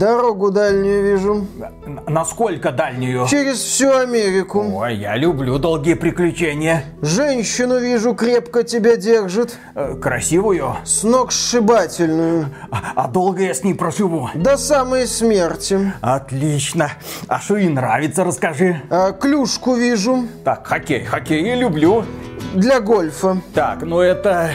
Дорогу дальнюю вижу. Насколько дальнюю? Через всю Америку. Ой, я люблю долгие приключения. Женщину вижу, крепко тебя держит. Э, Красивую? С ног сшибательную. А, а долго я с ней проживу? До самой смерти. Отлично. А что ей нравится, расскажи. А, клюшку вижу. Так, хоккей. Хоккей я люблю. Для гольфа. Так, ну это...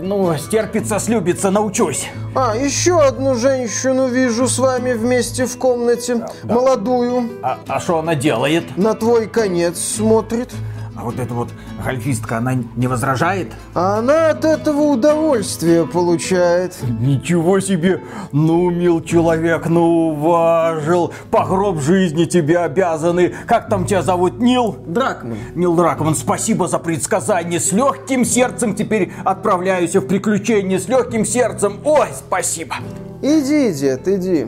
Ну, стерпится, слюбится, научусь. А, еще одну женщину вижу с вами вместе в комнате. Молодую. А что она делает? На твой конец смотрит. А вот эта вот гольфистка, она не возражает? Она от этого удовольствие получает. Ничего себе! Ну, мил человек, ну, уважил. По гроб жизни тебе обязаны. Как там тебя зовут, Нил? Дракман. Нил Дракман, спасибо за предсказание. С легким сердцем теперь отправляюсь в приключения. С легким сердцем. Ой, спасибо. Иди, дед, иди.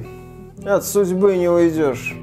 От судьбы не уйдешь.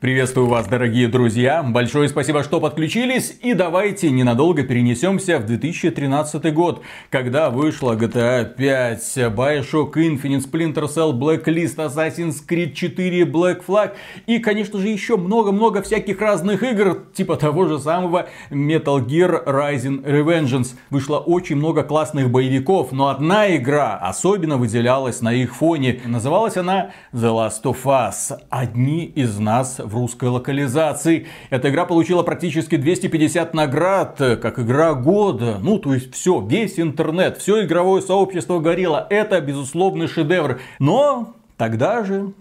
Приветствую вас, дорогие друзья. Большое спасибо, что подключились. И давайте ненадолго перенесемся в 2013 год, когда вышла GTA 5, Bioshock Infinite, Splinter Cell, Blacklist, Assassin's Creed 4, Black Flag и, конечно же, еще много-много всяких разных игр, типа того же самого Metal Gear Rising Revengeance. Вышло очень много классных боевиков, но одна игра особенно выделялась на их фоне. Называлась она The Last of Us. Одни из нас в русской локализации. Эта игра получила практически 250 наград, э, как игра года. Ну, то есть все, весь интернет, все игровое сообщество горело. Это, безусловный шедевр. Но тогда же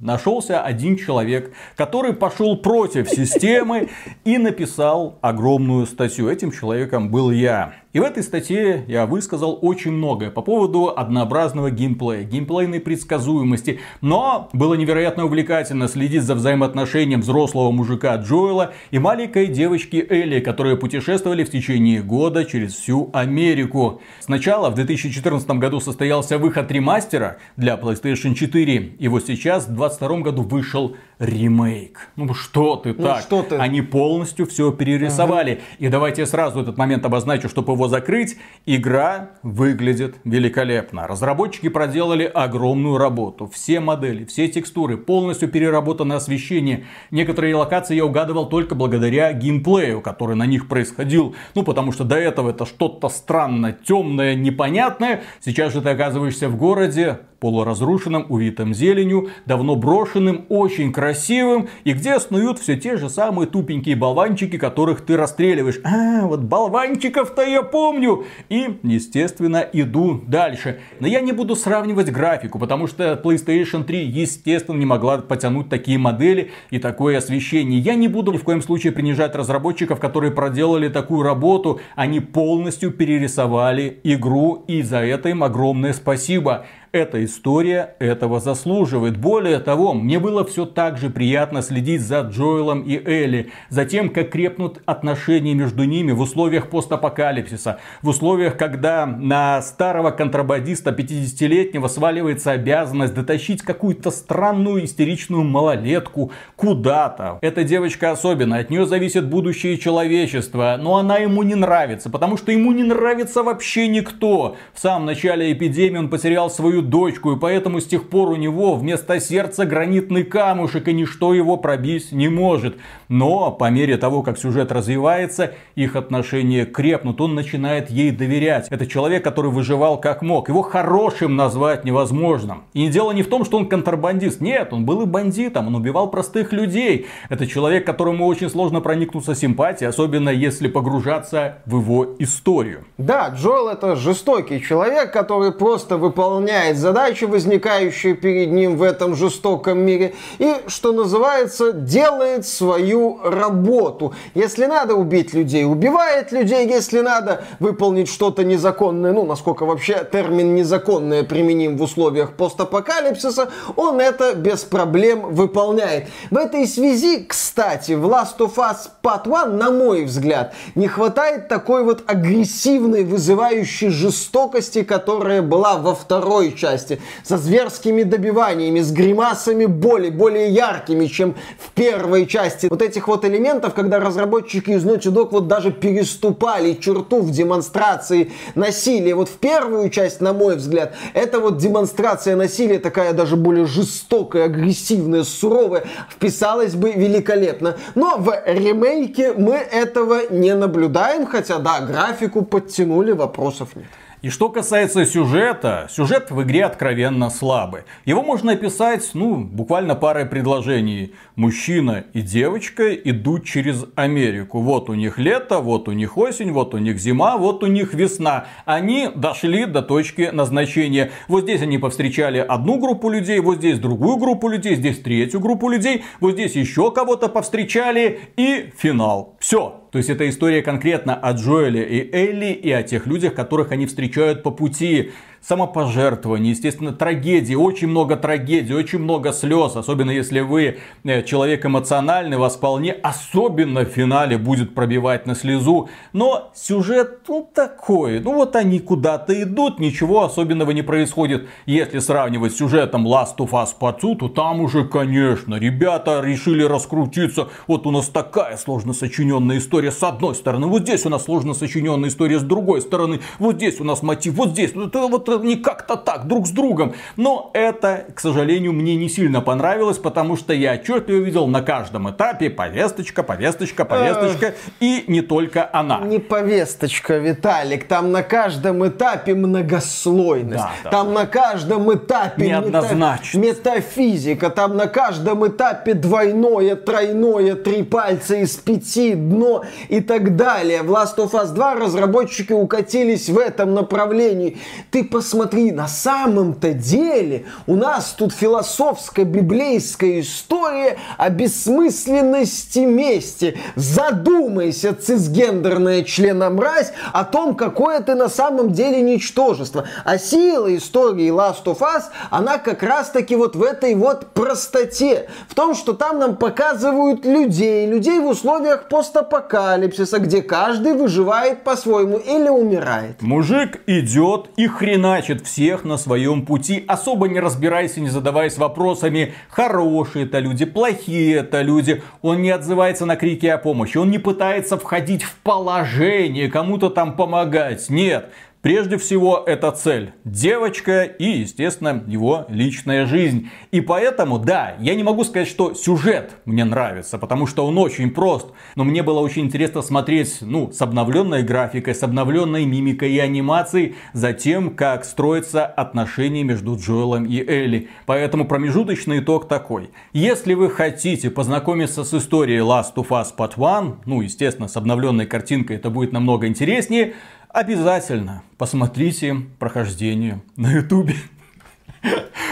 нашелся один человек, который пошел против системы и написал огромную статью. Этим человеком был я. И в этой статье я высказал очень многое по поводу однообразного геймплея, геймплейной предсказуемости. Но было невероятно увлекательно следить за взаимоотношением взрослого мужика Джоэла и маленькой девочки Элли, которые путешествовали в течение года через всю Америку. Сначала в 2014 году состоялся выход ремастера для PlayStation 4. И вот сейчас в 2022 году вышел ремейк. Ну что ты Ну, так? что ты? Они полностью все перерисовали. И давайте я сразу этот момент обозначу, чтобы его закрыть. Игра выглядит великолепно. Разработчики проделали огромную работу. Все модели, все текстуры, полностью переработано освещение. Некоторые локации я угадывал только благодаря геймплею, который на них происходил. Ну, потому что до этого это что-то странно, темное, непонятное. Сейчас же ты оказываешься в городе, полуразрушенном, увитым зеленью, давно брошенным, очень красивым, и где снуют все те же самые тупенькие болванчики, которых ты расстреливаешь. А, вот болванчиков-то я помню. И, естественно, иду дальше. Но я не буду сравнивать графику, потому что PlayStation 3, естественно, не могла потянуть такие модели и такое освещение. Я не буду ни в коем случае принижать разработчиков, которые проделали такую работу. Они полностью перерисовали игру, и за это им огромное спасибо. Эта история этого заслуживает. Более того, мне было все так же приятно следить за Джоэлом и Элли, за тем, как крепнут отношения между ними в условиях постапокалипсиса, в условиях, когда на старого контрабандиста 50-летнего сваливается обязанность дотащить какую-то странную истеричную малолетку куда-то. Эта девочка особенная, от нее зависит будущее человечества, но она ему не нравится, потому что ему не нравится вообще никто. В самом начале эпидемии он потерял свою дочку, и поэтому с тех пор у него вместо сердца гранитный камушек, и ничто его пробить не может. Но по мере того, как сюжет развивается, их отношения крепнут, он начинает ей доверять. Это человек, который выживал как мог. Его хорошим назвать невозможно. И дело не в том, что он контрабандист. Нет, он был и бандитом, он убивал простых людей. Это человек, которому очень сложно проникнуться симпатией, особенно если погружаться в его историю. Да, Джоэл это жестокий человек, который просто выполняет задачи, возникающие перед ним в этом жестоком мире, и, что называется, делает свою работу. Если надо убить людей, убивает людей, если надо выполнить что-то незаконное, ну, насколько вообще термин незаконное применим в условиях постапокалипсиса, он это без проблем выполняет. В этой связи, кстати, в Last of Us Part 1, на мой взгляд, не хватает такой вот агрессивной, вызывающей жестокости, которая была во второй части, со зверскими добиваниями, с гримасами боли, более яркими, чем в первой части. Вот этих вот элементов, когда разработчики из Naughty Dog вот даже переступали черту в демонстрации насилия. Вот в первую часть, на мой взгляд, это вот демонстрация насилия такая даже более жестокая, агрессивная, суровая, вписалась бы великолепно. Но в ремейке мы этого не наблюдаем, хотя да, графику подтянули, вопросов нет. И что касается сюжета, сюжет в игре откровенно слабый. Его можно описать, ну, буквально парой предложений. Мужчина и девочка идут через Америку. Вот у них лето, вот у них осень, вот у них зима, вот у них весна. Они дошли до точки назначения. Вот здесь они повстречали одну группу людей, вот здесь другую группу людей, здесь третью группу людей, вот здесь еще кого-то повстречали и финал. Все, то есть это история конкретно о Джоэле и Элли и о тех людях, которых они встречают по пути самопожертвование, естественно, трагедии, очень много трагедий, очень много слез, особенно если вы э, человек эмоциональный, вас вполне, особенно в финале будет пробивать на слезу, но сюжет, ну, такой, ну, вот они куда-то идут, ничего особенного не происходит. Если сравнивать с сюжетом Last of Us Part 2, то там уже, конечно, ребята решили раскрутиться, вот у нас такая сложно сочиненная история с одной стороны, вот здесь у нас сложно сочиненная история с другой стороны, вот здесь у нас мотив, вот здесь, вот, вот не как-то так, друг с другом. Но это, к сожалению, мне не сильно понравилось, потому что я отчетливо видел на каждом этапе повесточка, повесточка, повесточка, и не только она. Не повесточка, Виталик, там на каждом этапе многослойность, да, да. там на каждом этапе Неоднозначно. метафизика, там на каждом этапе двойное, тройное, три пальца из пяти, дно и так далее. В Last of Us 2 разработчики укатились в этом направлении. Ты по посмотри, на самом-то деле у нас тут философская библейская история о бессмысленности мести. Задумайся, цисгендерная члена мразь, о том, какое ты на самом деле ничтожество. А сила истории Last of Us, она как раз-таки вот в этой вот простоте. В том, что там нам показывают людей, людей в условиях постапокалипсиса, где каждый выживает по-своему или умирает. Мужик идет и хрена хреначит всех на своем пути, особо не разбираясь и не задаваясь вопросами, хорошие это люди, плохие это люди. Он не отзывается на крики о помощи, он не пытается входить в положение, кому-то там помогать. Нет, Прежде всего, это цель. Девочка и, естественно, его личная жизнь. И поэтому, да, я не могу сказать, что сюжет мне нравится, потому что он очень прост. Но мне было очень интересно смотреть, ну, с обновленной графикой, с обновленной мимикой и анимацией, за тем, как строятся отношения между Джоэлом и Элли. Поэтому промежуточный итог такой. Если вы хотите познакомиться с историей Last of Us Part 1, ну, естественно, с обновленной картинкой это будет намного интереснее, обязательно посмотрите прохождение на ютубе.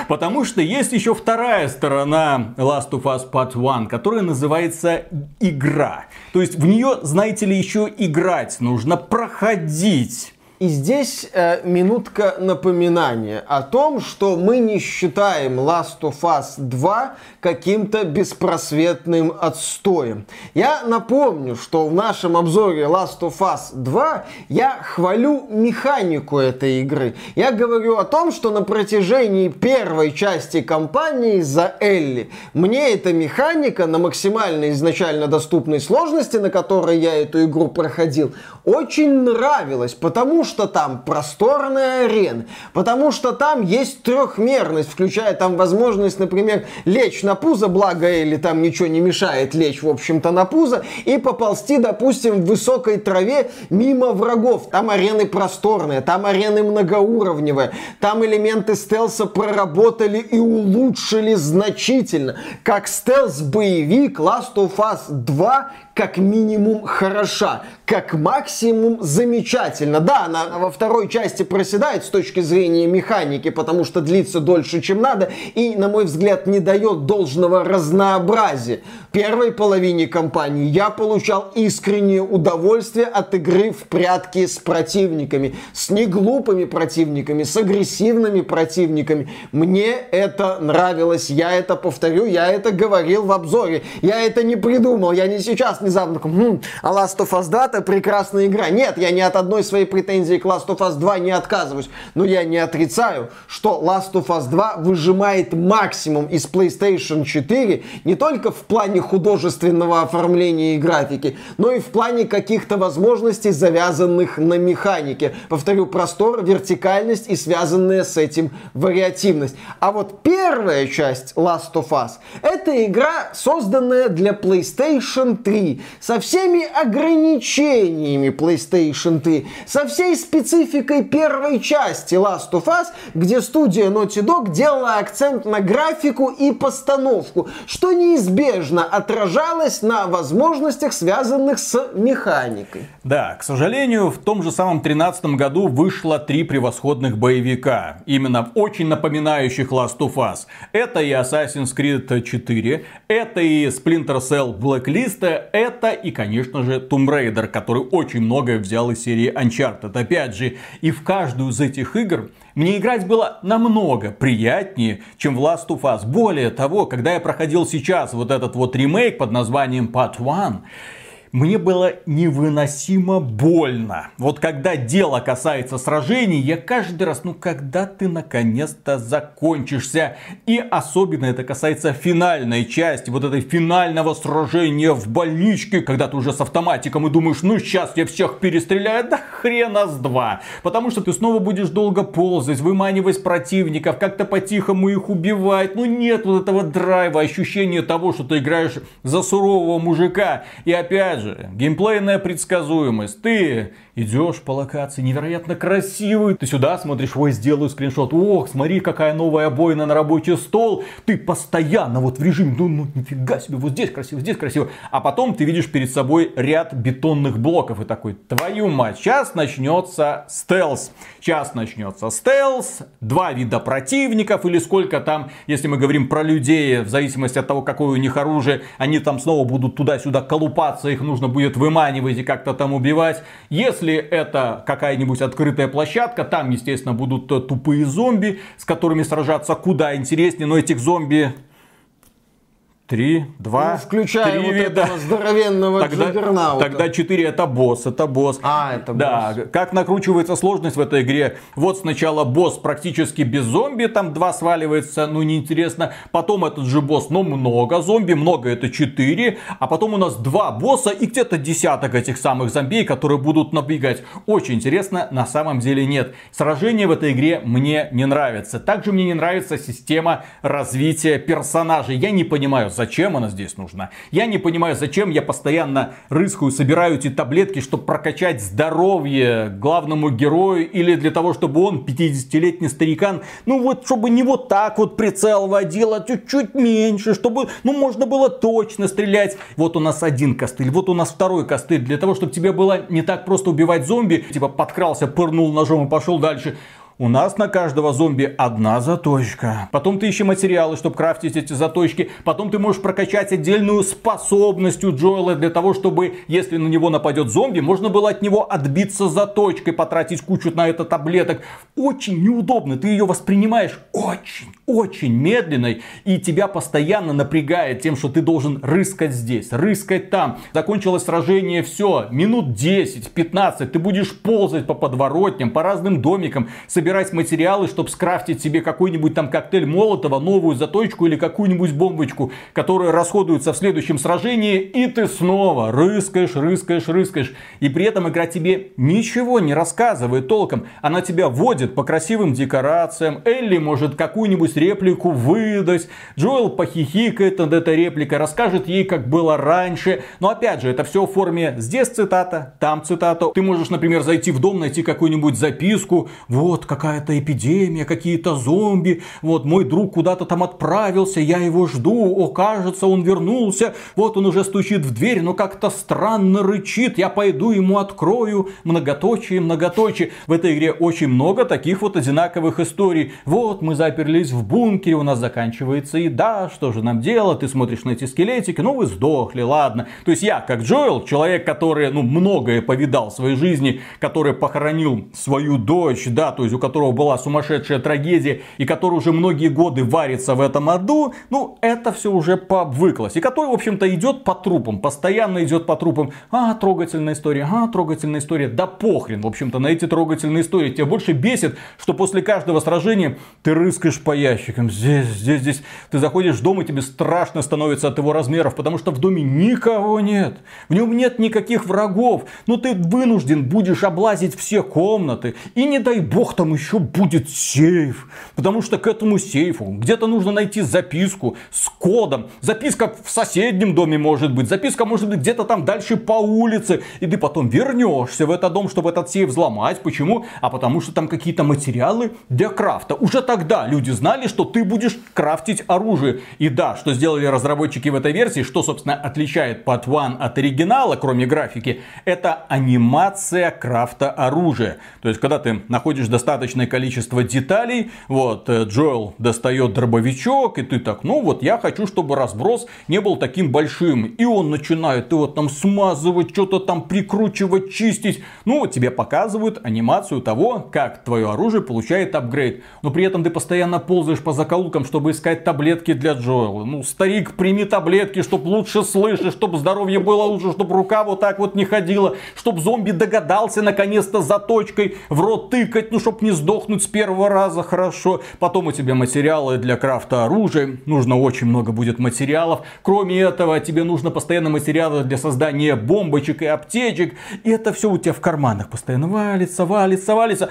Потому что есть еще вторая сторона Last of Us Part 1, которая называется игра. То есть в нее, знаете ли, еще играть нужно, проходить. И здесь э, минутка напоминания о том, что мы не считаем Last of Us 2 каким-то беспросветным отстоем. Я напомню, что в нашем обзоре Last of Us 2 я хвалю механику этой игры. Я говорю о том, что на протяжении первой части кампании за Элли мне эта механика на максимально изначально доступной сложности, на которой я эту игру проходил, очень нравилась, потому что там просторная арена, потому что там есть трехмерность, включая там возможность, например, лечь на пузо, благо или там ничего не мешает лечь, в общем-то, на пузо, и поползти, допустим, в высокой траве мимо врагов. Там арены просторные, там арены многоуровневые, там элементы стелса проработали и улучшили значительно. Как стелс-боевик Last of Us 2 как минимум хороша, как максимум замечательно. Да, она во второй части проседает с точки зрения механики, потому что длится дольше, чем надо, и, на мой взгляд, не дает должного разнообразия. Первой половине кампании я получал искреннее удовольствие от игры в прятки с противниками, с неглупыми противниками, с агрессивными противниками. Мне это нравилось, я это повторю, я это говорил в обзоре, я это не придумал, я не сейчас внезапно хм, а Last of Us 2 это прекрасная игра. Нет, я ни от одной своей претензии к Last of Us 2 не отказываюсь, но я не отрицаю, что Last of Us 2 выжимает максимум из PlayStation 4 не только в плане художественного оформления и графики, но и в плане каких-то возможностей, завязанных на механике. Повторю, простор, вертикальность и связанная с этим вариативность. А вот первая часть Last of Us это игра, созданная для PlayStation 3 со всеми ограничениями PlayStation 3, со всей спецификой первой части Last of Us, где студия Naughty Dog делала акцент на графику и постановку, что неизбежно отражалось на возможностях, связанных с механикой. Да, к сожалению, в том же самом 2013 году вышло три превосходных боевика, именно очень напоминающих Last of Us. Это и Assassin's Creed 4, это и Splinter Cell Blacklist, это и, конечно же, Tomb Raider, который очень многое взял из серии Uncharted. Опять же, и в каждую из этих игр мне играть было намного приятнее, чем в Last of Us. Более того, когда я проходил сейчас вот этот вот ремейк под названием Part 1, мне было невыносимо больно. Вот когда дело касается сражений, я каждый раз, ну когда ты наконец-то закончишься. И особенно это касается финальной части, вот этой финального сражения в больничке, когда ты уже с автоматиком и думаешь, ну сейчас я всех перестреляю, да хрена с два. Потому что ты снова будешь долго ползать, выманивать противников, как-то по-тихому их убивать. Ну нет вот этого драйва, ощущения того, что ты играешь за сурового мужика. И опять опять же, геймплейная предсказуемость. Ты идешь по локации, невероятно красивый. Ты сюда смотришь, ой, сделаю скриншот. Ох, смотри, какая новая обоина на рабочий стол. Ты постоянно вот в режиме, ну, ну нифига себе, вот здесь красиво, здесь красиво. А потом ты видишь перед собой ряд бетонных блоков и такой, твою мать, сейчас начнется стелс. Сейчас начнется стелс, два вида противников или сколько там, если мы говорим про людей, в зависимости от того, какое у них оружие, они там снова будут туда-сюда колупаться, их нужно будет выманивать и как-то там убивать. Если это какая-нибудь открытая площадка, там, естественно, будут тупые зомби, с которыми сражаться куда интереснее, но этих зомби Три, два, ну, включая три вот вида. этого здоровенного тогда, Тогда четыре это босс, это босс. А, это босс. Да, как накручивается сложность в этой игре. Вот сначала босс практически без зомби, там два сваливается, ну неинтересно. Потом этот же босс, но много зомби, много это четыре. А потом у нас два босса и где-то десяток этих самых зомби, которые будут набегать. Очень интересно, на самом деле нет. Сражение в этой игре мне не нравится. Также мне не нравится система развития персонажей. Я не понимаю, Зачем она здесь нужна? Я не понимаю, зачем я постоянно рыскаю, собираю эти таблетки, чтобы прокачать здоровье главному герою или для того, чтобы он, 50-летний старикан, ну вот, чтобы не вот так вот прицел водил, а чуть-чуть меньше, чтобы, ну, можно было точно стрелять. Вот у нас один костыль, вот у нас второй костыль, для того, чтобы тебе было не так просто убивать зомби, типа подкрался, пырнул ножом и пошел дальше. У нас на каждого зомби одна заточка. Потом ты ищи материалы, чтобы крафтить эти заточки. Потом ты можешь прокачать отдельную способность у Джоэла для того, чтобы, если на него нападет зомби, можно было от него отбиться заточкой, потратить кучу на это таблеток. Очень неудобно. Ты ее воспринимаешь очень, очень медленной. И тебя постоянно напрягает тем, что ты должен рыскать здесь, рыскать там. Закончилось сражение, все, минут 10-15. Ты будешь ползать по подворотням, по разным домикам, собирать собирать материалы, чтобы скрафтить себе какой-нибудь там коктейль Молотова, новую заточку или какую-нибудь бомбочку, которая расходуется в следующем сражении, и ты снова рыскаешь, рыскаешь, рыскаешь. И при этом игра тебе ничего не рассказывает толком. Она тебя водит по красивым декорациям. Элли может какую-нибудь реплику выдать. Джоэл похихикает над этой репликой, расскажет ей, как было раньше. Но опять же, это все в форме здесь цитата, там цитата. Ты можешь, например, зайти в дом, найти какую-нибудь записку. Вот, как какая-то эпидемия, какие-то зомби, вот мой друг куда-то там отправился, я его жду, о, кажется, он вернулся, вот он уже стучит в дверь, но как-то странно рычит, я пойду ему открою, многоточие, многоточие. В этой игре очень много таких вот одинаковых историй. Вот мы заперлись в бункере, у нас заканчивается еда, что же нам делать? Ты смотришь на эти скелетики, ну вы сдохли, ладно. То есть я, как Джоэл, человек, который, ну, многое повидал в своей жизни, который похоронил свою дочь, да, то есть у которого была сумасшедшая трагедия, и который уже многие годы варится в этом аду, ну, это все уже пообвыклось. И который, в общем-то, идет по трупам, постоянно идет по трупам. А, трогательная история, а, трогательная история. Да похрен, в общем-то, на эти трогательные истории. Тебя больше бесит, что после каждого сражения ты рыскаешь по ящикам. Здесь, здесь, здесь. Ты заходишь в дом, и тебе страшно становится от его размеров, потому что в доме никого нет. В нем нет никаких врагов. Но ты вынужден будешь облазить все комнаты. И не дай бог там еще будет сейф. Потому что к этому сейфу где-то нужно найти записку с кодом. Записка в соседнем доме может быть. Записка может быть где-то там дальше по улице. И ты потом вернешься в этот дом, чтобы этот сейф взломать. Почему? А потому что там какие-то материалы для крафта. Уже тогда люди знали, что ты будешь крафтить оружие. И да, что сделали разработчики в этой версии, что, собственно, отличает Part One от оригинала, кроме графики, это анимация крафта оружия. То есть, когда ты находишь достаточное количество деталей, вот, э, Джоэл достает дробовичок, и ты так, ну вот, я хочу, чтобы разброс не был таким большим. И он начинает его там смазывать, что-то там прикручивать, чистить. Ну, тебе показывают анимацию того, как твое оружие получает апгрейд. Но при этом ты постоянно ползаешь по закоулкам, чтобы искать таблетки для Джоэла. Ну, старик, прими таблетки, чтобы лучше слышать, чтобы здоровье было лучше, чтобы рука вот так вот не ходила, чтобы зомби догадался наконец-то за точкой в рот тыкать, ну, чтобы не сдохнуть с первого раза хорошо. Потом у тебя материалы для крафта оружия. Нужно очень много будет материалов. Кроме этого, тебе нужно постоянно материалы для создания бомбочек и аптечек. И это все у тебя в карманах постоянно валится, валится, валится.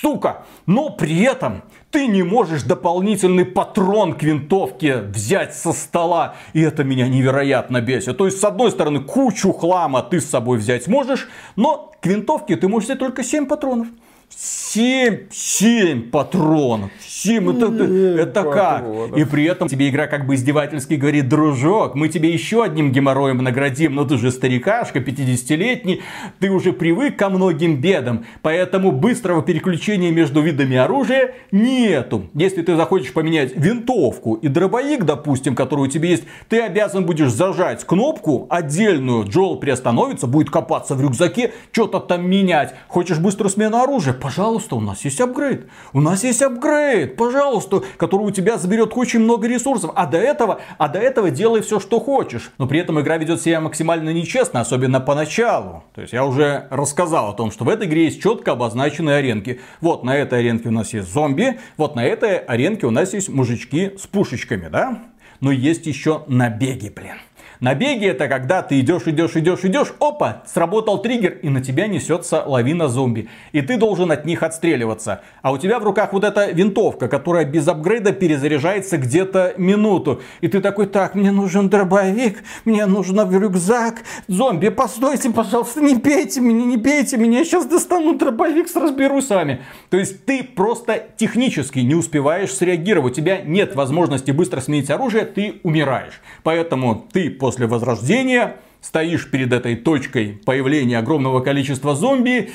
Сука! Но при этом ты не можешь дополнительный патрон к винтовке взять со стола. И это меня невероятно бесит. То есть, с одной стороны, кучу хлама ты с собой взять можешь, но к винтовке ты можешь взять только 7 патронов. 7, 7 патронов. 7, это, это, это как? И при этом тебе игра как бы издевательски говорит, дружок, мы тебе еще одним геморроем наградим, но ты же старикашка, 50-летний, ты уже привык ко многим бедам, поэтому быстрого переключения между видами оружия нету. Если ты захочешь поменять винтовку и дробовик, допустим, который у тебя есть, ты обязан будешь зажать кнопку отдельную, Джоэл приостановится, будет копаться в рюкзаке, что-то там менять. Хочешь быструю смену оружия? Пожалуйста, у нас есть апгрейд. У нас есть апгрейд, пожалуйста, который у тебя заберет очень много ресурсов. А до этого, а до этого делай все, что хочешь. Но при этом игра ведет себя максимально нечестно, особенно поначалу. То есть я уже рассказал о том, что в этой игре есть четко обозначенные аренки. Вот на этой аренке у нас есть зомби, вот на этой аренке у нас есть мужички с пушечками, да? Но есть еще набеги, блин. Набеги это когда ты идешь, идешь, идешь, идешь, опа, сработал триггер и на тебя несется лавина зомби. И ты должен от них отстреливаться. А у тебя в руках вот эта винтовка, которая без апгрейда перезаряжается где-то минуту. И ты такой, так, мне нужен дробовик, мне нужен рюкзак. Зомби, постойте, пожалуйста, не пейте меня, не пейте меня, я сейчас достану дробовик, разберусь с вами. То есть ты просто технически не успеваешь среагировать. У тебя нет возможности быстро сменить оружие, ты умираешь. Поэтому ты после после возрождения, стоишь перед этой точкой появления огромного количества зомби,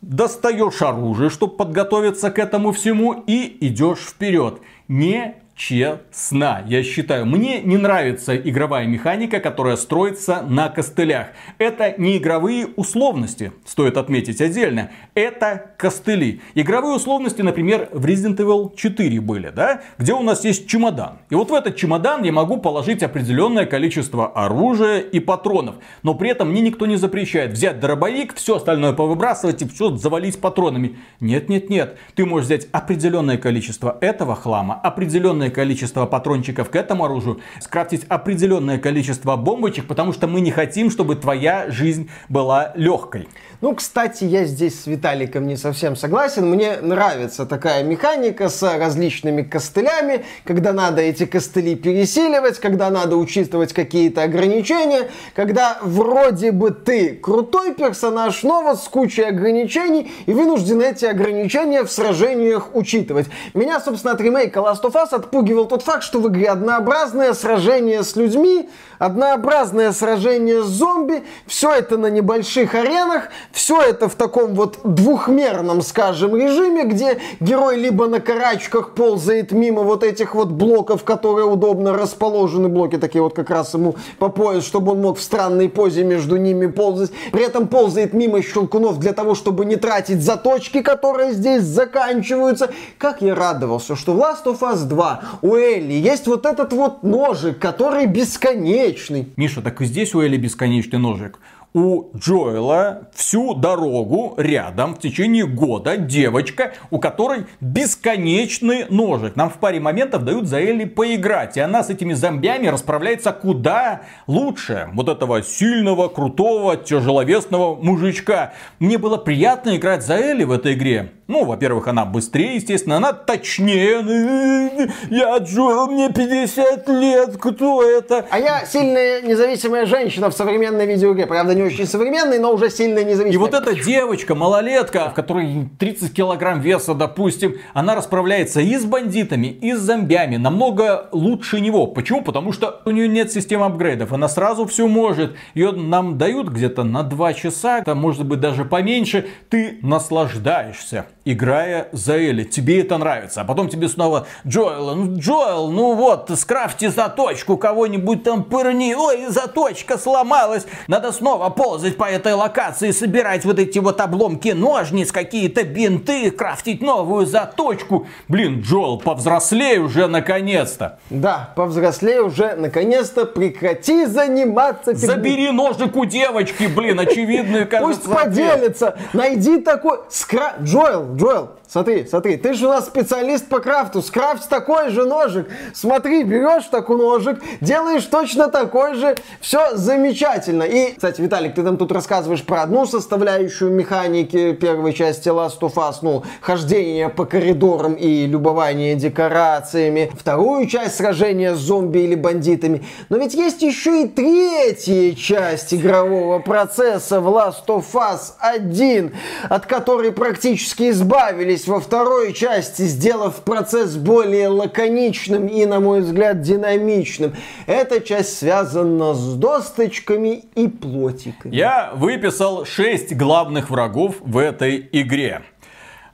достаешь оружие, чтобы подготовиться к этому всему и идешь вперед. Не честно, я считаю. Мне не нравится игровая механика, которая строится на костылях. Это не игровые условности, стоит отметить отдельно. Это костыли. Игровые условности, например, в Resident Evil 4 были, да? Где у нас есть чемодан. И вот в этот чемодан я могу положить определенное количество оружия и патронов. Но при этом мне никто не запрещает взять дробовик, все остальное повыбрасывать и все завалить патронами. Нет, нет, нет. Ты можешь взять определенное количество этого хлама, определенное определенное количество патрончиков к этому оружию, скрафтить определенное количество бомбочек, потому что мы не хотим, чтобы твоя жизнь была легкой. Ну, кстати, я здесь с Виталиком не совсем согласен. Мне нравится такая механика с различными костылями, когда надо эти костыли пересиливать, когда надо учитывать какие-то ограничения, когда вроде бы ты крутой персонаж, но вот с кучей ограничений, и вынужден эти ограничения в сражениях учитывать. Меня, собственно, от ремейка Last of Us отпугивал тот факт, что в игре однообразное сражение с людьми, однообразное сражение с зомби, все это на небольших аренах, все это в таком вот двухмерном, скажем, режиме, где герой либо на карачках ползает мимо вот этих вот блоков, которые удобно расположены, блоки такие вот как раз ему по пояс, чтобы он мог в странной позе между ними ползать, при этом ползает мимо щелкунов для того, чтобы не тратить заточки, которые здесь заканчиваются. Как я радовался, что в Last of Us 2 у Элли есть вот этот вот ножик, который бесконечный. Миша, так и здесь у Элли бесконечный ножик у Джоэла всю дорогу рядом в течение года девочка, у которой бесконечный ножик. Нам в паре моментов дают за Элли поиграть, и она с этими зомбями расправляется куда лучше вот этого сильного, крутого, тяжеловесного мужичка. Мне было приятно играть за Элли в этой игре. Ну, во-первых, она быстрее, естественно, она точнее. Я Джоэл, мне 50 лет, кто это? А я сильная независимая женщина в современной видеоигре. Правда, не очень современной, но уже сильная независимая. И вот эта девочка, малолетка, в которой 30 килограмм веса, допустим, она расправляется и с бандитами, и с зомбями намного лучше него. Почему? Потому что у нее нет системы апгрейдов. Она сразу все может. Ее нам дают где-то на 2 часа, там может быть даже поменьше. Ты наслаждаешься играя за Элли. Тебе это нравится. А потом тебе снова Джоэл, ну Джоэл, ну вот, скрафти заточку, кого-нибудь там пырни. Ой, заточка сломалась. Надо снова ползать по этой локации, собирать вот эти вот обломки ножниц, какие-то бинты, крафтить новую заточку. Блин, Джоэл, повзрослей уже наконец-то. Да, повзрослей уже наконец-то. Прекрати заниматься. Забери ножик у девочки, блин, кажется. Пусть поделится. Найди такой... Скра... Джоэл, Джоэл, смотри, смотри, ты же у нас специалист по крафту, скрафт такой же ножик. Смотри, берешь такой ножик, делаешь точно такой же, все замечательно. И, кстати, Виталик, ты там тут рассказываешь про одну составляющую механики первой части Last of Us, ну, хождение по коридорам и любование декорациями. Вторую часть сражения с зомби или бандитами. Но ведь есть еще и третья часть игрового процесса в Last of Us 1, от которой практически избавились во второй части, сделав процесс более лаконичным и, на мой взгляд, динамичным. Эта часть связана с досточками и плотиками. Я выписал 6 главных врагов в этой игре.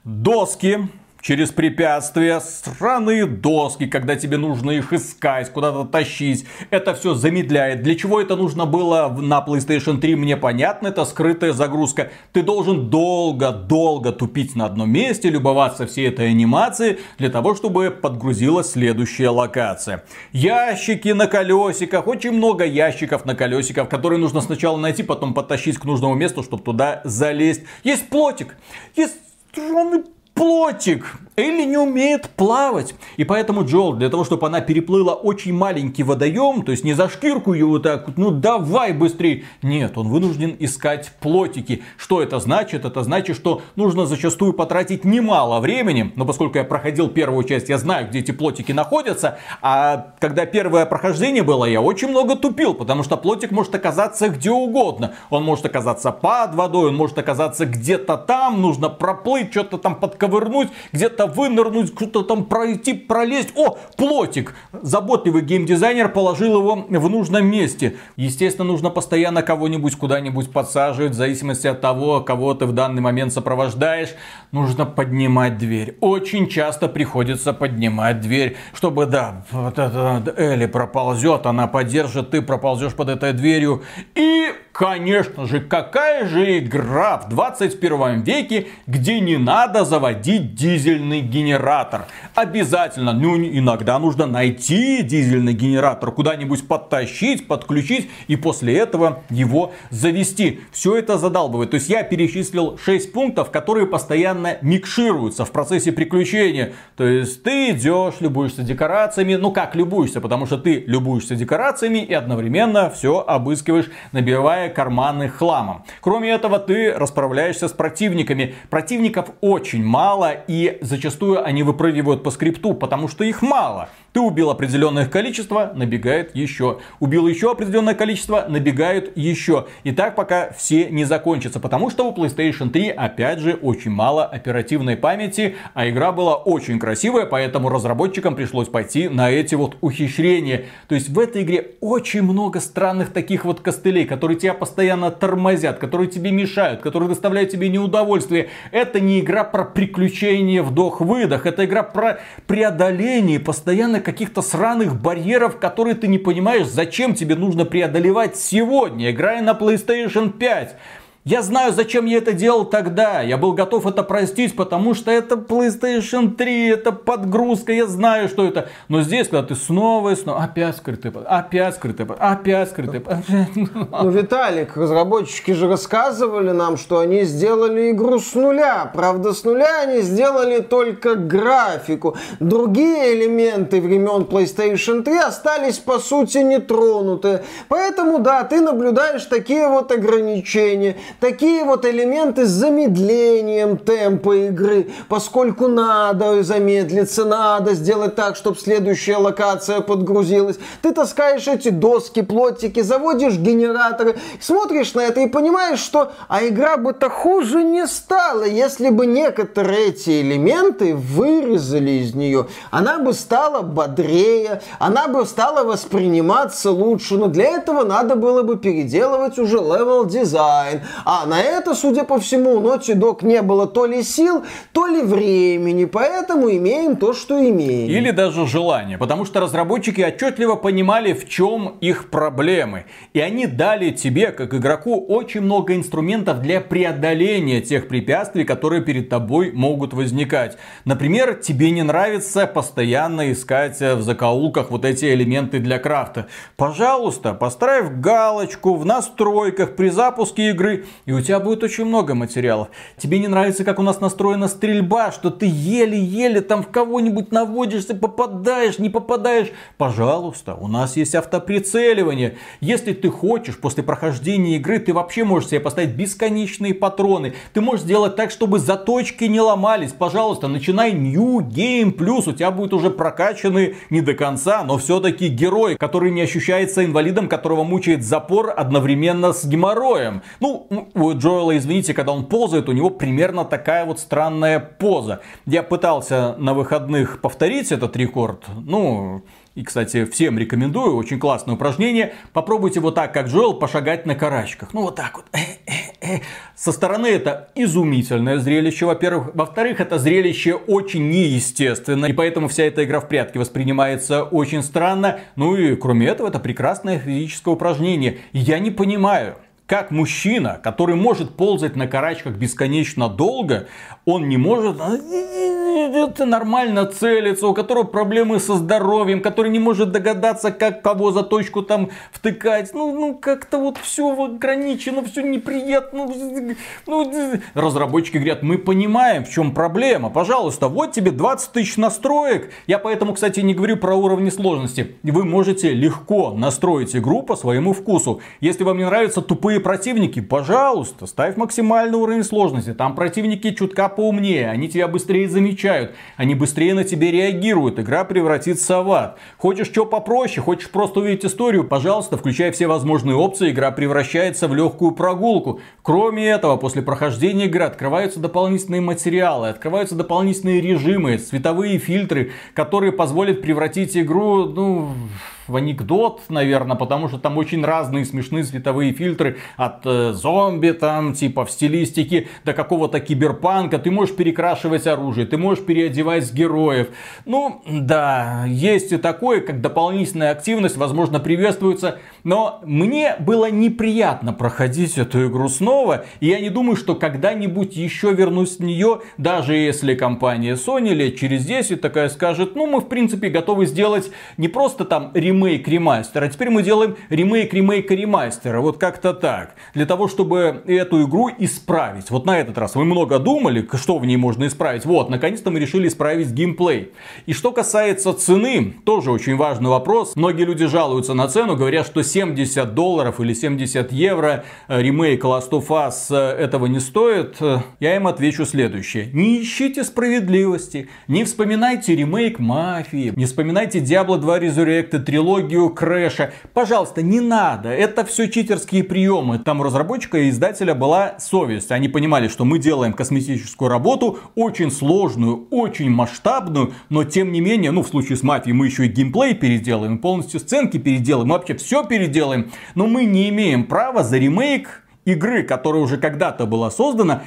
Доски, через препятствия, странные доски, когда тебе нужно их искать, куда-то тащить. Это все замедляет. Для чего это нужно было на PlayStation 3, мне понятно, это скрытая загрузка. Ты должен долго-долго тупить на одном месте, любоваться всей этой анимацией, для того, чтобы подгрузилась следующая локация. Ящики на колесиках, очень много ящиков на колесиках, которые нужно сначала найти, потом подтащить к нужному месту, чтобы туда залезть. Есть плотик, есть странный плотик. Элли не умеет плавать. И поэтому Джоэл, для того, чтобы она переплыла очень маленький водоем, то есть не за шкирку ее вот так, ну давай быстрее. Нет, он вынужден искать плотики. Что это значит? Это значит, что нужно зачастую потратить немало времени. Но поскольку я проходил первую часть, я знаю, где эти плотики находятся. А когда первое прохождение было, я очень много тупил, потому что плотик может оказаться где угодно. Он может оказаться под водой, он может оказаться где-то там, нужно проплыть, что-то там подковырнуть, где-то вынырнуть, что-то там пройти, пролезть. О, плотик! Заботливый геймдизайнер положил его в нужном месте. Естественно, нужно постоянно кого-нибудь куда-нибудь подсаживать, в зависимости от того, кого ты в данный момент сопровождаешь. Нужно поднимать дверь. Очень часто приходится поднимать дверь, чтобы, да, вот это Элли проползет, она поддержит, ты проползешь под этой дверью. И, конечно же, какая же игра в 21 веке, где не надо заводить заводить дизельный генератор. Обязательно, ну иногда нужно найти дизельный генератор, куда-нибудь подтащить, подключить и после этого его завести. Все это задалбывает. То есть я перечислил 6 пунктов, которые постоянно микшируются в процессе приключения. То есть ты идешь, любуешься декорациями, ну как любуешься, потому что ты любуешься декорациями и одновременно все обыскиваешь, набивая карманы хламом. Кроме этого, ты расправляешься с противниками. Противников очень мало и зачастую они выпрыгивают по скрипту, потому что их мало. Ты убил определенное количество, набегает еще. Убил еще определенное количество, набегают еще. И так пока все не закончатся. Потому что у PlayStation 3 опять же очень мало оперативной памяти. А игра была очень красивая, поэтому разработчикам пришлось пойти на эти вот ухищрения. То есть в этой игре очень много странных таких вот костылей, которые тебя постоянно тормозят, которые тебе мешают, которые доставляют тебе неудовольствие. Это не игра про приключения вдох-выдох. Это игра про преодоление постоянно каких-то сраных барьеров, которые ты не понимаешь, зачем тебе нужно преодолевать сегодня, играя на PlayStation 5. Я знаю, зачем я это делал тогда. Я был готов это простить, потому что это PlayStation 3, это подгрузка, я знаю, что это. Но здесь, когда ты снова и снова, опять скрытый опять скрытый опять скрытый. Ну, Виталик, разработчики же рассказывали нам, что они сделали игру с нуля. Правда, с нуля они сделали только графику. Другие элементы времен PlayStation 3 остались, по сути, нетронуты. Поэтому, да, ты наблюдаешь такие вот ограничения такие вот элементы с замедлением темпа игры, поскольку надо замедлиться, надо сделать так, чтобы следующая локация подгрузилась. Ты таскаешь эти доски, плотики, заводишь генераторы, смотришь на это и понимаешь, что а игра бы-то хуже не стала, если бы некоторые эти элементы вырезали из нее. Она бы стала бодрее, она бы стала восприниматься лучше, но для этого надо было бы переделывать уже level design, а на это, судя по всему, у Naughty Dog не было то ли сил, то ли времени, поэтому имеем то, что имеем. Или даже желание, потому что разработчики отчетливо понимали, в чем их проблемы. И они дали тебе, как игроку, очень много инструментов для преодоления тех препятствий, которые перед тобой могут возникать. Например, тебе не нравится постоянно искать в закоулках вот эти элементы для крафта. Пожалуйста, поставь галочку в настройках при запуске игры и у тебя будет очень много материалов. Тебе не нравится, как у нас настроена стрельба, что ты еле-еле там в кого-нибудь наводишься, попадаешь, не попадаешь. Пожалуйста, у нас есть автоприцеливание. Если ты хочешь, после прохождения игры, ты вообще можешь себе поставить бесконечные патроны. Ты можешь сделать так, чтобы заточки не ломались. Пожалуйста, начинай New Game Plus. У тебя будет уже прокачанный не до конца, но все-таки герой, который не ощущается инвалидом, которого мучает запор одновременно с геморроем. Ну, у Джоэла, извините, когда он ползает, у него примерно такая вот странная поза. Я пытался на выходных повторить этот рекорд. Ну, и, кстати, всем рекомендую, очень классное упражнение. Попробуйте вот так, как Джоэл, пошагать на карачках. Ну, вот так вот. Со стороны это изумительное зрелище, во-первых. Во-вторых, это зрелище очень неестественно. И поэтому вся эта игра в прятки воспринимается очень странно. Ну и, кроме этого, это прекрасное физическое упражнение. Я не понимаю, как мужчина, который может ползать на карачках бесконечно долго, он не может это нормально целиться, у которого проблемы со здоровьем, который не может догадаться, как кого за точку там втыкать. Ну, ну как-то вот все ограничено, все неприятно. Ну, разработчики говорят, мы понимаем, в чем проблема. Пожалуйста, вот тебе 20 тысяч настроек. Я поэтому, кстати, не говорю про уровни сложности. Вы можете легко настроить игру по своему вкусу. Если вам не нравятся тупые противники, пожалуйста, ставь максимальный уровень сложности. Там противники чутка поумнее, они тебя быстрее замечают, они быстрее на тебе реагируют, игра превратится в ад. Хочешь что попроще, хочешь просто увидеть историю, пожалуйста, включай все возможные опции, игра превращается в легкую прогулку. Кроме этого, после прохождения игры открываются дополнительные материалы, открываются дополнительные режимы, световые фильтры, которые позволят превратить игру, ну, в анекдот, наверное, потому что там очень разные смешные световые фильтры от э, зомби там, типа в стилистике, до какого-то киберпанка. Ты можешь перекрашивать оружие, ты можешь переодевать героев. Ну, да, есть и такое, как дополнительная активность, возможно, приветствуется. Но мне было неприятно проходить эту игру снова. И я не думаю, что когда-нибудь еще вернусь в нее, даже если компания Sony лет через 10 такая скажет, ну, мы, в принципе, готовы сделать не просто там ремейк ремастер, а теперь мы делаем ремейк ремейка ремастера. Вот как-то так. Для того, чтобы эту игру исправить. Вот на этот раз вы много думали, что в ней можно исправить. Вот, наконец-то мы решили исправить геймплей. И что касается цены, тоже очень важный вопрос. Многие люди жалуются на цену, говорят, что 70 долларов или 70 евро э, ремейк Last of Us э, этого не стоит. Э, я им отвечу следующее. Не ищите справедливости, не вспоминайте ремейк Мафии, не вспоминайте Diablo 2 Resurrected, трилогию Крэша. Пожалуйста, не надо, это все читерские приемы. Там у разработчика и издателя была совесть. Они понимали, что мы делаем косметическую работу, очень сложную, очень масштабную, но тем не менее, ну в случае с Мафией мы еще и геймплей переделаем, полностью сценки переделаем, вообще все переделаем. Но мы не имеем права за ремейк игры, которая уже когда-то была создана,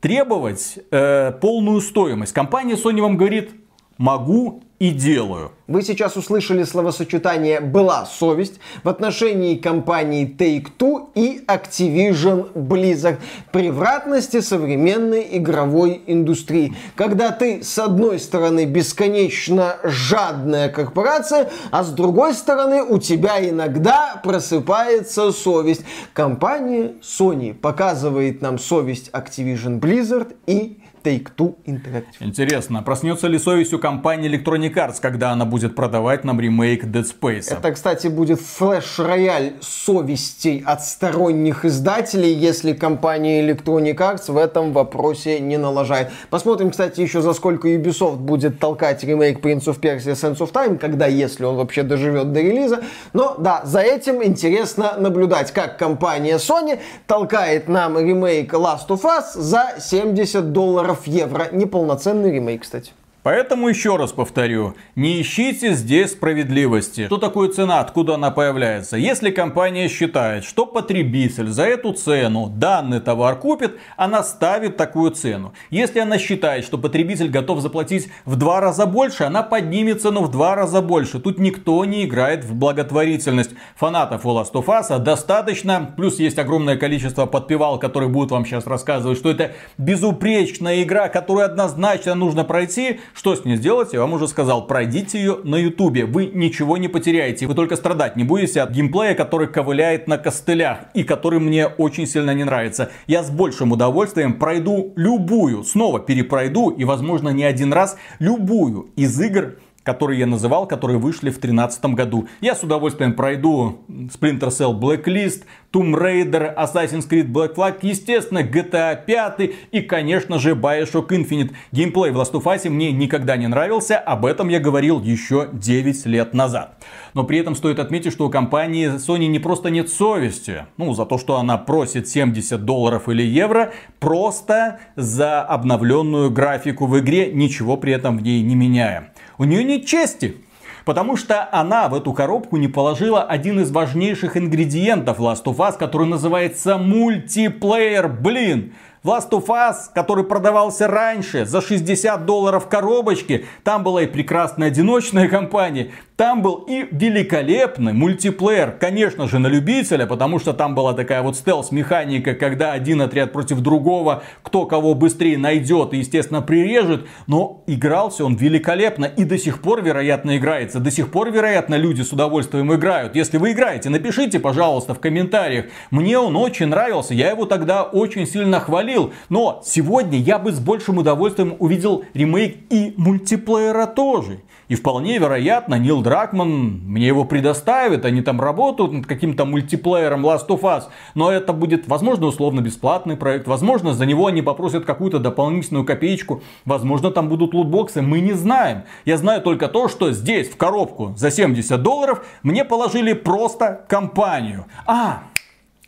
требовать э, полную стоимость. Компания Sony вам говорит, могу и делаю. Вы сейчас услышали словосочетание «была совесть» в отношении компаний Take-Two и Activision Blizzard. Превратности современной игровой индустрии. Когда ты, с одной стороны, бесконечно жадная корпорация, а с другой стороны, у тебя иногда просыпается совесть. Компания Sony показывает нам совесть Activision Blizzard и Take-Two Interactive. Интересно, проснется ли совесть у компании Electronic Arts, когда она будет продавать нам ремейк Dead Space? Это, кстати, будет флеш-рояль совестей от сторонних издателей, если компания Electronic Arts в этом вопросе не налажает. Посмотрим, кстати, еще за сколько Ubisoft будет толкать ремейк Prince of Persia Sense of Time, когда, если он вообще доживет до релиза. Но да, за этим интересно наблюдать, как компания Sony толкает нам ремейк Last of Us за 70 долларов миллионов евро. Неполноценный ремейк, кстати. Поэтому еще раз повторю, не ищите здесь справедливости. Что такое цена, откуда она появляется? Если компания считает, что потребитель за эту цену данный товар купит, она ставит такую цену. Если она считает, что потребитель готов заплатить в два раза больше, она поднимет цену в два раза больше. Тут никто не играет в благотворительность. Фанатов у Last of Us достаточно. Плюс есть огромное количество подпевал, которые будут вам сейчас рассказывать, что это безупречная игра, которую однозначно нужно пройти что с ней сделать, я вам уже сказал. Пройдите ее на ютубе. Вы ничего не потеряете. Вы только страдать не будете от геймплея, который ковыляет на костылях. И который мне очень сильно не нравится. Я с большим удовольствием пройду любую, снова перепройду и возможно не один раз, любую из игр, которые я называл, которые вышли в 2013 году. Я с удовольствием пройду Splinter Cell Blacklist, Tomb Raider, Assassin's Creed Black Flag, естественно, GTA 5 и, конечно же, Bioshock Infinite. Геймплей в Last of Us мне никогда не нравился, об этом я говорил еще 9 лет назад. Но при этом стоит отметить, что у компании Sony не просто нет совести, ну, за то, что она просит 70 долларов или евро, просто за обновленную графику в игре, ничего при этом в ней не меняя. У нее нет чести. Потому что она в эту коробку не положила один из важнейших ингредиентов Last of Us, который называется мультиплеер. Блин, Last of Us, который продавался раньше за 60 долларов в коробочке, там была и прекрасная одиночная компания, там был и великолепный мультиплеер, конечно же, на любителя, потому что там была такая вот стелс-механика, когда один отряд против другого, кто кого быстрее найдет и, естественно, прирежет. Но игрался он великолепно и до сих пор, вероятно, играется. До сих пор, вероятно, люди с удовольствием играют. Если вы играете, напишите, пожалуйста, в комментариях. Мне он очень нравился, я его тогда очень сильно хвалил. Но сегодня я бы с большим удовольствием увидел ремейк и мультиплеера тоже. И вполне вероятно, Нил Дракман мне его предоставит, они там работают над каким-то мультиплеером Last of Us. Но это будет, возможно, условно бесплатный проект, возможно, за него они попросят какую-то дополнительную копеечку, возможно, там будут лутбоксы, мы не знаем. Я знаю только то, что здесь, в коробку за 70 долларов, мне положили просто компанию. А,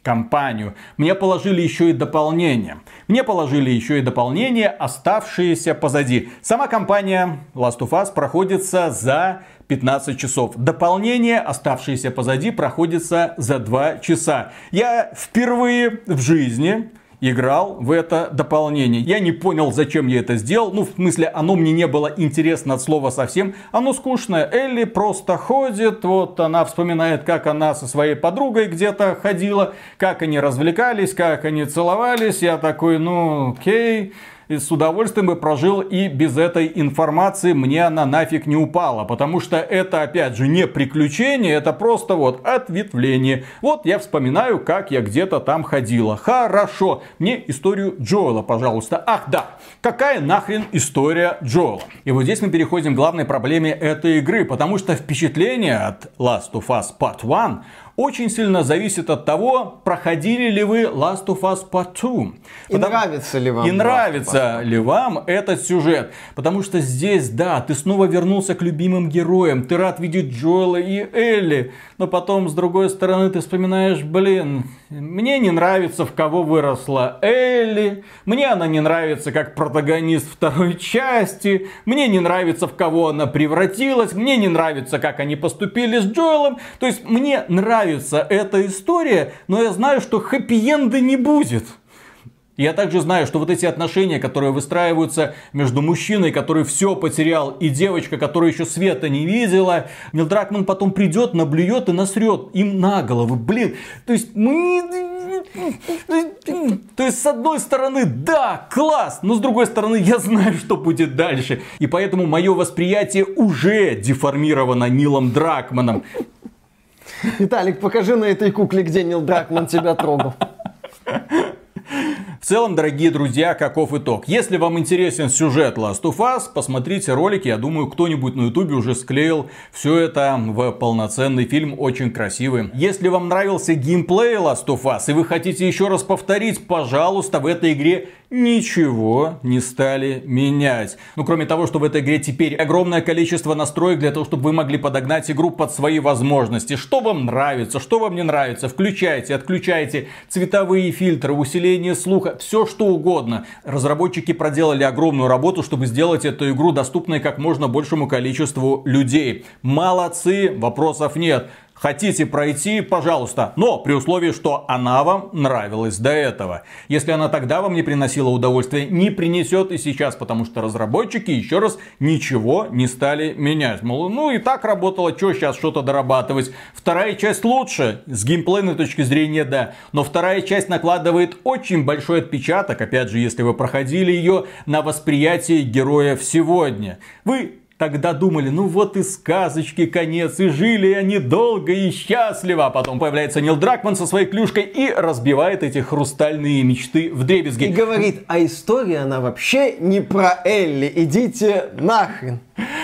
компанию. Мне положили еще и дополнение. Мне положили еще и дополнение, оставшиеся позади. Сама компания Last of Us проходится за 15 часов. Дополнение, оставшееся позади, проходится за 2 часа. Я впервые в жизни играл в это дополнение. Я не понял, зачем я это сделал. Ну, в смысле, оно мне не было интересно от слова совсем. Оно скучное. Элли просто ходит, вот она вспоминает, как она со своей подругой где-то ходила, как они развлекались, как они целовались. Я такой, ну, окей с удовольствием бы прожил и без этой информации, мне она нафиг не упала, потому что это опять же не приключение, это просто вот ответвление. Вот я вспоминаю, как я где-то там ходила. Хорошо, мне историю Джоэла, пожалуйста. Ах да, какая нахрен история Джоэла? И вот здесь мы переходим к главной проблеме этой игры, потому что впечатление от Last of Us Part 1 очень сильно зависит от того, проходили ли вы Last of Us Part 2. И Потому... нравится ли вам. И нравится ли вам этот сюжет. Потому что здесь, да, ты снова вернулся к любимым героям. Ты рад видеть Джоэла и Элли. Но потом, с другой стороны, ты вспоминаешь, блин, мне не нравится, в кого выросла Элли. Мне она не нравится как протагонист второй части. Мне не нравится, в кого она превратилась. Мне не нравится, как они поступили с Джоэлом. То есть, мне нравится нравится эта история, но я знаю, что хэппи-энда не будет. Я также знаю, что вот эти отношения, которые выстраиваются между мужчиной, который все потерял, и девочка, которая еще света не видела, Нил Дракман потом придет, наблюет и насрет им на голову. Блин, то есть мы... То есть, с одной стороны, да, класс, но с другой стороны, я знаю, что будет дальше. И поэтому мое восприятие уже деформировано Нилом Дракманом. Виталик, покажи на этой кукле, где Нил Дракман тебя трогал. В целом, дорогие друзья, каков итог? Если вам интересен сюжет Last of Us, посмотрите ролики. Я думаю, кто-нибудь на ютубе уже склеил все это в полноценный фильм, очень красивый. Если вам нравился геймплей Last of Us и вы хотите еще раз повторить, пожалуйста, в этой игре ничего не стали менять. Ну, кроме того, что в этой игре теперь огромное количество настроек для того, чтобы вы могли подогнать игру под свои возможности. Что вам нравится, что вам не нравится, включайте, отключайте цветовые фильтры, усиление слуха, все что угодно. Разработчики проделали огромную работу, чтобы сделать эту игру доступной как можно большему количеству людей. Молодцы, вопросов нет. Хотите пройти, пожалуйста, но при условии, что она вам нравилась до этого. Если она тогда вам не приносила удовольствия, не принесет и сейчас, потому что разработчики еще раз ничего не стали менять. Мол, ну и так работало, что сейчас что-то дорабатывать. Вторая часть лучше, с геймплейной точки зрения, да. Но вторая часть накладывает очень большой отпечаток, опять же, если вы проходили ее, на восприятие героев сегодня. Вы Тогда думали, ну вот и сказочки конец, и жили они долго и счастливо. А потом появляется Нил Дракман со своей клюшкой и разбивает эти хрустальные мечты в дребезги. И говорит, а история она вообще не про Элли, идите нахрен.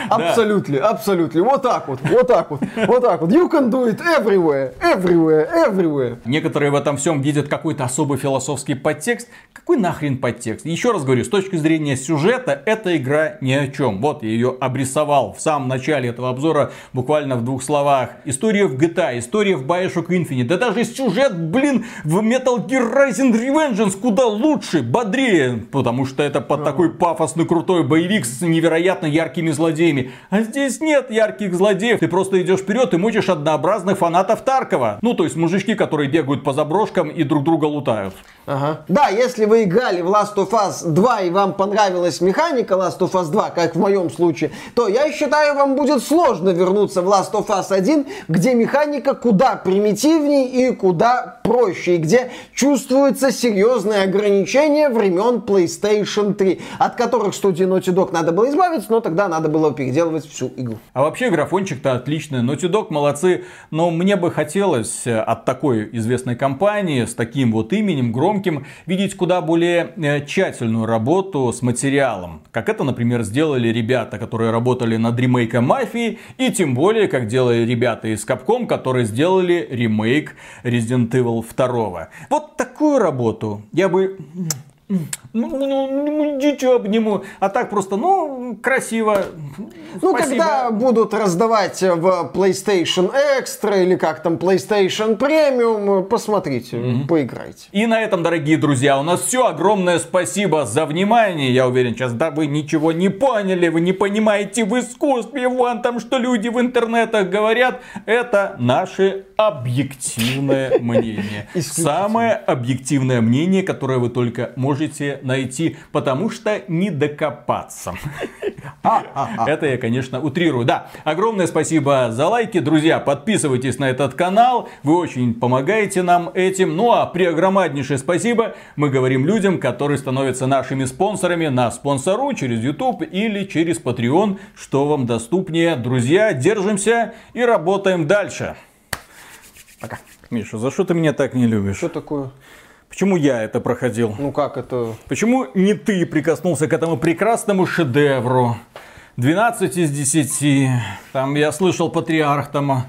Абсолютно, абсолютно. Вот так вот, вот так вот, вот так вот. You can do it everywhere, everywhere, everywhere. Некоторые в этом всем видят какой-то особый философский подтекст. Какой нахрен подтекст? Еще раз говорю, с точки зрения сюжета, эта игра ни о чем. Вот я ее обрисовал в самом начале этого обзора, буквально в двух словах. История в GTA, история в Bioshock Infinite. Да даже сюжет, блин, в Metal Gear Rising Revengeance куда лучше, бодрее. Потому что это под такой пафосный крутой боевик с невероятно яркими злодеями злодеями. А здесь нет ярких злодеев. Ты просто идешь вперед и мучишь однообразных фанатов Таркова. Ну, то есть мужички, которые бегают по заброшкам и друг друга лутают. Ага. Да, если вы играли в Last of Us 2 и вам понравилась механика Last of Us 2, как в моем случае, то я считаю, вам будет сложно вернуться в Last of Us 1, где механика куда примитивнее и куда проще, и где чувствуется серьезное ограничение времен PlayStation 3, от которых студии Naughty Dog надо было избавиться, но тогда надо было переделывать всю игру. А вообще графончик-то отличный, Naughty Dog молодцы, но мне бы хотелось э, от такой известной компании с таким вот именем, громким, громким, видеть куда более э, тщательную работу с материалом. Как это, например, сделали ребята, которые работали над ремейком Мафии, и тем более, как делали ребята из Capcom, которые сделали ремейк Resident Evil 2. Вот такую работу я бы ну, ну, ну, дитё обниму. А так просто, ну, красиво. Ну, Спасибо. когда будут раздавать в PlayStation Extra или как там PlayStation Premium, посмотрите, поиграйте. И на этом, дорогие друзья, у нас все. Огромное спасибо за внимание. Я уверен, сейчас, да, вы ничего не поняли, вы не понимаете в искусстве, вон там, что люди в интернетах говорят. Это наше объективное мнение. Самое объективное мнение, которое вы только можете найти, потому что не докопаться. Это я, конечно, утрирую. Да, огромное спасибо за лайки. Друзья, подписывайтесь на этот канал. Вы очень помогаете нам этим. Ну а преогромаднейшее спасибо мы говорим людям, которые становятся нашими спонсорами на спонсору через YouTube или через Patreon, что вам доступнее. Друзья, держимся и работаем дальше. Пока. Миша, за что ты меня так не любишь? Что такое? Почему я это проходил? Ну как это? Почему не ты прикоснулся к этому прекрасному шедевру? 12 из 10. Там я слышал, патриарх там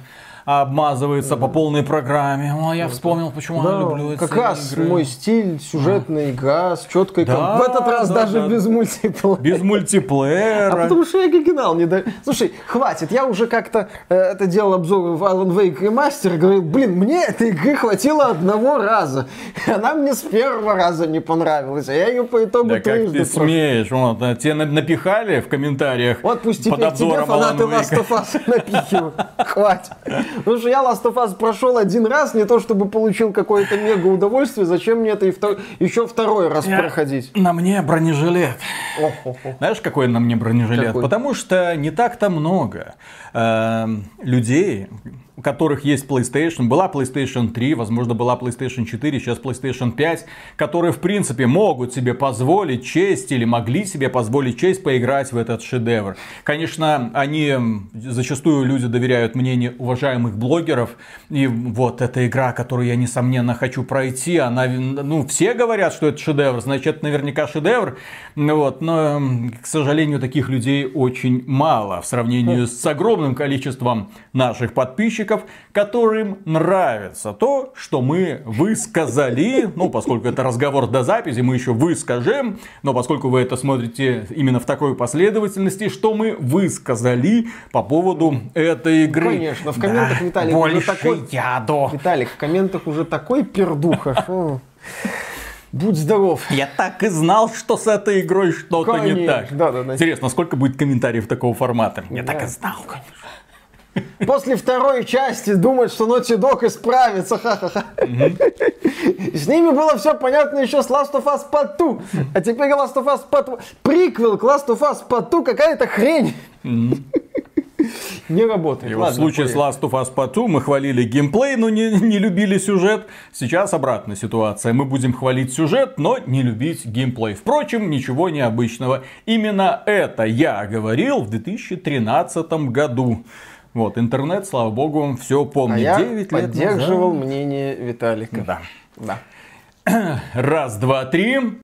обмазывается по полной программе. О, я вспомнил, почему я люблю эти как раз игры. мой стиль, сюжетная игра с четкой Да, ком- В этот раз да, даже да. без мультиплеера. Без мультиплеера. А потому что я оригинал не даю. Слушай, хватит, я уже как-то э, это делал обзор в Alan Wake Remaster, и говорил, блин, мне этой игры хватило одного раза. Она мне с первого раза не понравилась, а я ее по итогу Да как трижды ты прошел. смеешь? Вот, а тебе на- напихали в комментариях Вот пусть под теперь тебе фанаты Last of Us напихивают. Хватит. Потому что я Last of Us прошел один раз, не то чтобы получил какое-то мега удовольствие, зачем мне это и втор- еще второй раз Я- проходить? На мне бронежилет. Ох-ох-ох. Знаешь, какой на мне бронежилет? Какой? Потому что не так-то много э, людей, у которых есть PlayStation, была PlayStation 3, возможно, была PlayStation 4, сейчас PlayStation 5, которые, в принципе, могут себе позволить честь или могли себе позволить честь поиграть в этот шедевр. Конечно, они, зачастую люди доверяют мнению уважаемых блогеров, и вот эта игра, которую я, несомненно, хочу пройти, она, ну, все говорят, что это шедевр, значит, это наверняка шедевр, вот, но, к сожалению, таких людей очень мало в сравнении с огромным количеством наших подписчиков, которым нравится то, что мы высказали, ну, поскольку это разговор до записи, мы еще выскажем, но поскольку вы это смотрите именно в такой последовательности, что мы высказали по поводу этой игры. Конечно, в комментах, Да, Виталий, уже больше такой- яду. Виталик, в комментах уже такой пердуха. Будь здоров. Я так и знал, что с этой игрой что-то не так. да-да-да. Интересно, сколько будет комментариев такого формата? Я Да. так и знал, конечно. После второй части думать, что Naughty Dog исправится, ха-ха-ха. С ними было все понятно еще с Last of Us Part 2. А теперь Last of Us Part 2. Приквел к Last of Us Part 2 какая-то хрень. Не работает. И вот в Ладно, случае с поехали. Last of Us Part 2 мы хвалили геймплей, но не, не любили сюжет. Сейчас обратная ситуация. Мы будем хвалить сюжет, но не любить геймплей. Впрочем, ничего необычного. Именно это я говорил в 2013 году. Вот, интернет, слава богу, все А помнит. я 9 лет назад. поддерживал мнение Виталика. Да. Да. Раз, два, три.